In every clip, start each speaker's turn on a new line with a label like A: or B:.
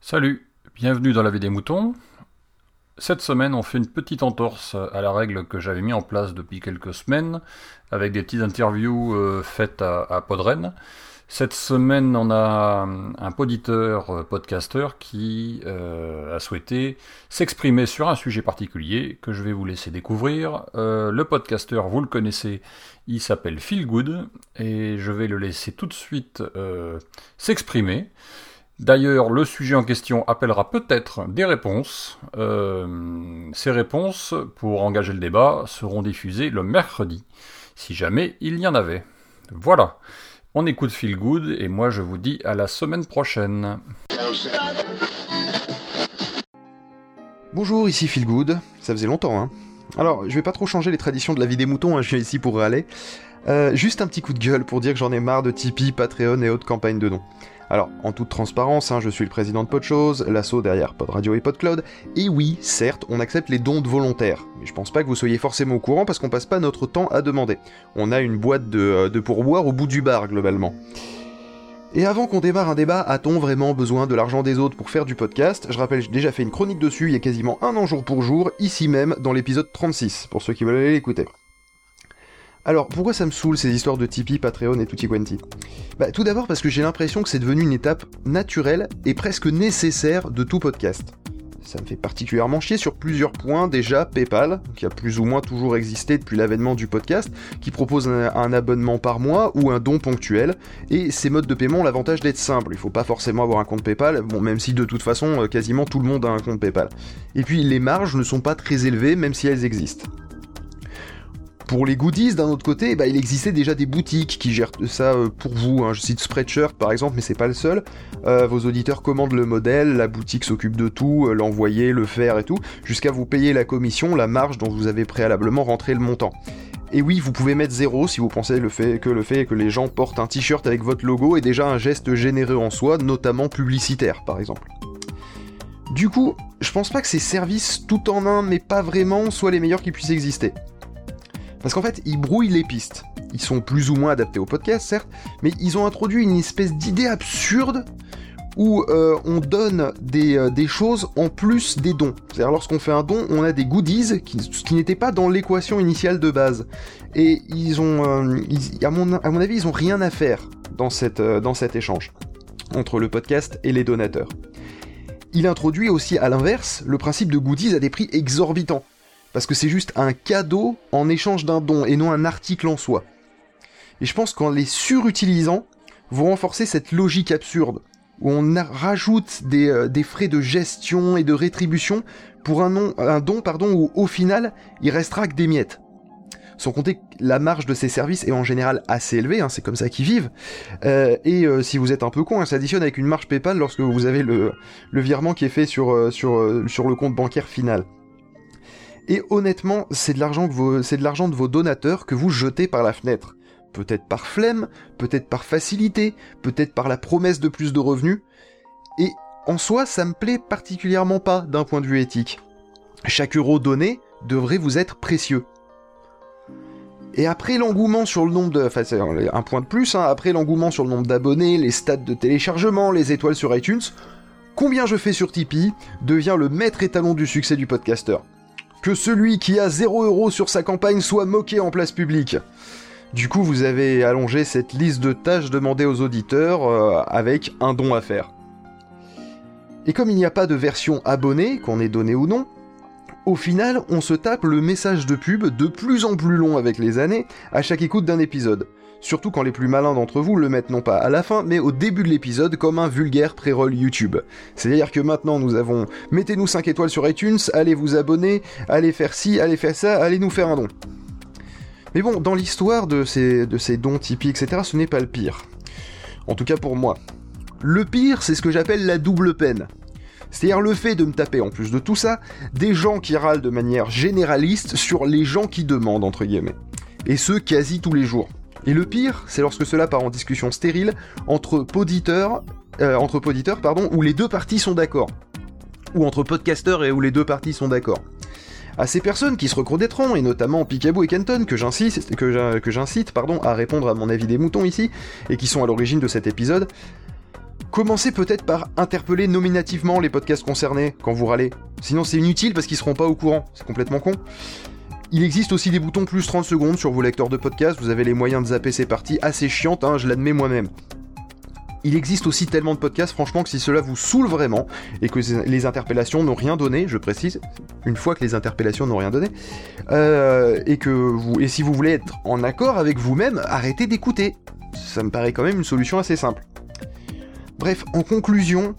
A: Salut, bienvenue dans la vie des moutons. Cette semaine, on fait une petite entorse à la règle que j'avais mis en place depuis quelques semaines, avec des petites interviews euh, faites à, Podren. Cette semaine, on a un poditeur, euh, podcasteur, qui euh, a souhaité s'exprimer sur un sujet particulier que je vais vous laisser découvrir. Euh, le podcasteur, vous le connaissez, il s'appelle Phil Good, et je vais le laisser tout de suite euh, s'exprimer. D'ailleurs, le sujet en question appellera peut-être des réponses. Euh, ces réponses, pour engager le débat, seront diffusées le mercredi, si jamais il y en avait. Voilà. On écoute Feel Good et moi je vous dis à la semaine prochaine.
B: Bonjour, ici Phil Good. Ça faisait longtemps, hein. Alors, je vais pas trop changer les traditions de la vie des moutons, hein, je viens ici pour râler. Euh, juste un petit coup de gueule pour dire que j'en ai marre de Tipeee, Patreon et autres campagnes de dons. Alors, en toute transparence, hein, je suis le président de Podchose, l'assaut derrière Pod Radio et PodCloud, et oui, certes, on accepte les dons de volontaires, mais je pense pas que vous soyez forcément au courant parce qu'on passe pas notre temps à demander. On a une boîte de, euh, de pourboire au bout du bar, globalement. Et avant qu'on démarre un débat, a-t-on vraiment besoin de l'argent des autres pour faire du podcast? Je rappelle, j'ai déjà fait une chronique dessus il y a quasiment un an jour pour jour, ici même, dans l'épisode 36, pour ceux qui veulent aller l'écouter. Alors, pourquoi ça me saoule ces histoires de Tipeee, Patreon et tutti quanti? Bah, tout d'abord parce que j'ai l'impression que c'est devenu une étape naturelle et presque nécessaire de tout podcast. Ça me fait particulièrement chier sur plusieurs points. Déjà, PayPal, qui a plus ou moins toujours existé depuis l'avènement du podcast, qui propose un, abonnement par mois ou un don ponctuel. Et ces modes de paiement ont l'avantage d'être simples. Il faut pas forcément avoir un compte PayPal, même si de toute façon, euh, quasiment tout le monde a un compte PayPal. Et puis, les marges ne sont pas très élevées, même si elles existent. Pour les goodies, d'un autre côté, bah, il existait déjà des boutiques qui gèrent ça euh, pour vous. hein. Je cite Spreadshirt par exemple, mais c'est pas le seul. Euh, vos auditeurs commandent le modèle, la boutique s'occupe de tout, euh, l'envoyer, le faire et tout, jusqu'à vous payer la commission, la marge dont vous avez préalablement rentré le montant. Et oui, vous pouvez mettre zéro si vous pensez que le fait que les gens portent un t-shirt avec votre logo est déjà un geste généreux en soi, notamment publicitaire par exemple. Du coup, je pense pas que ces services tout en un, mais pas vraiment, soient les meilleurs qui puissent exister. Parce qu'en fait, ils brouillent les pistes. Ils sont plus ou moins adaptés au podcast, certes, mais ils ont introduit une espèce d'idée absurde où euh, on donne des, euh, des choses en plus des dons. C'est-à-dire lorsqu'on fait un don, on a des goodies qui, qui n'étaient pas dans l'équation initiale de base. Et ils ont, euh, à, mon, avis, ils ont rien à faire dans cet échange entre le podcast et les donateurs. Il introduit aussi à l'inverse le principe de goodies à des prix exorbitants parce que c'est juste un cadeau en échange d'un don et non un article en soi. Et je pense qu'en les surutilisant, vous renforcez cette logique absurde, où on rajoute des, euh, des frais de gestion et de rétribution pour un, don pardon, où au final, il restera que des miettes. Sans compter que la marge de ces services est en général assez élevée, hein, c'est comme ça qu'ils vivent. Euh, et euh, si vous êtes un peu con, hein, ça additionne avec une marge PayPal lorsque vous avez le, virement qui est fait sur le compte bancaire final. Et honnêtement, c'est de l'argent de vos donateurs que vous jetez par la fenêtre. Peut-être par flemme, peut-être par facilité, peut-être par la promesse de plus de revenus. Et en soi, ça me plaît particulièrement pas d'un point de vue éthique. Chaque euro donné devrait vous être précieux. Et après l'engouement sur le nombre de... Enfin, un point de plus, hein, après l'engouement sur le nombre d'abonnés, les stats de téléchargement, les étoiles sur iTunes, combien je fais sur Tipeee devient le maître étalon du succès du podcasteur que celui qui a 0€ sur sa campagne soit moqué en place publique. Du coup, vous avez allongé cette liste de tâches demandées aux auditeurs euh, avec un don à faire. Et comme il n'y a pas de version abonnée, qu'on ait donné ou non, au final, on se tape le message de pub de plus en plus long avec les années à chaque écoute d'un épisode. Surtout quand les plus malins d'entre vous le mettent non pas à la fin, mais au début de l'épisode comme un vulgaire pré-roll YouTube. C'est-à-dire que maintenant nous avons mettez-nous 5 étoiles sur iTunes, allez vous abonner, allez faire ci, allez faire ça, allez nous faire un don. Mais bon, dans l'histoire de ces, dons Tipeee, etc., ce n'est pas le pire. En tout cas pour moi. Le pire, c'est ce que j'appelle la double peine. C'est-à-dire le fait de me taper, en plus de tout ça, des gens qui râlent de manière généraliste sur les gens qui demandent, entre guillemets. Et ce, quasi tous les jours. Et le pire, c'est lorsque cela part en discussion stérile entre poditeurs, euh, entre poditeurs, pardon, où les deux parties sont d'accord. Ou entre podcasteurs et où les deux parties sont d'accord. À ces personnes qui se recrodetront, et notamment Picaboo et Kenton, que j'incite, que j'incite pardon, à répondre à mon avis des moutons ici, et qui sont à l'origine de cet épisode, commencez peut-être par interpeller nominativement les podcasts concernés quand vous râlez. Sinon c'est inutile parce qu'ils seront pas au courant, c'est complètement con. Il existe aussi des boutons plus 30 secondes sur vos lecteurs de podcasts, vous avez les moyens de zapper ces parties assez chiantes, hein, je l'admets moi-même. Il existe aussi tellement de podcasts, franchement, que si cela vous saoule vraiment, et que les interpellations n'ont rien donné, je précise, une fois que les interpellations n'ont rien donné, euh, et que vous, et si vous voulez être en accord avec vous-même, arrêtez d'écouter. Ça me paraît quand même une solution assez simple. Bref, en conclusion,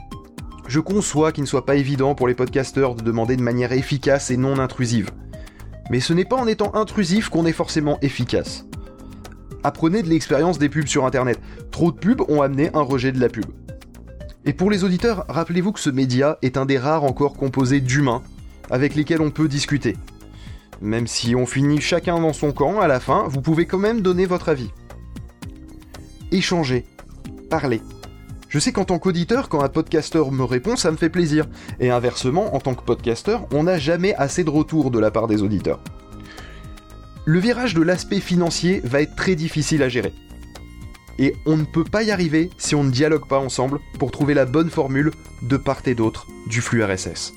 B: je conçois qu'il ne soit pas évident pour les podcasteurs de demander de manière efficace et non intrusive. Mais ce n'est pas en étant intrusif qu'on est forcément efficace. Apprenez de l'expérience des pubs sur Internet. Trop de pubs ont amené un rejet de la pub. Et pour les auditeurs, rappelez-vous que ce média est un des rares encore composés d'humains avec lesquels on peut discuter. Même si on finit chacun dans son camp, à la fin, vous pouvez quand même donner votre avis. Échanger. Parler. Je sais qu'en tant qu'auditeur, quand un podcasteur me répond, ça me fait plaisir. Et inversement, en tant que podcasteur, on n'a jamais assez de retour de la part des auditeurs. Le virage de l'aspect financier va être très difficile à gérer. Et on ne peut pas y arriver si on ne dialogue pas ensemble pour trouver la bonne formule de part et d'autre du flux RSS.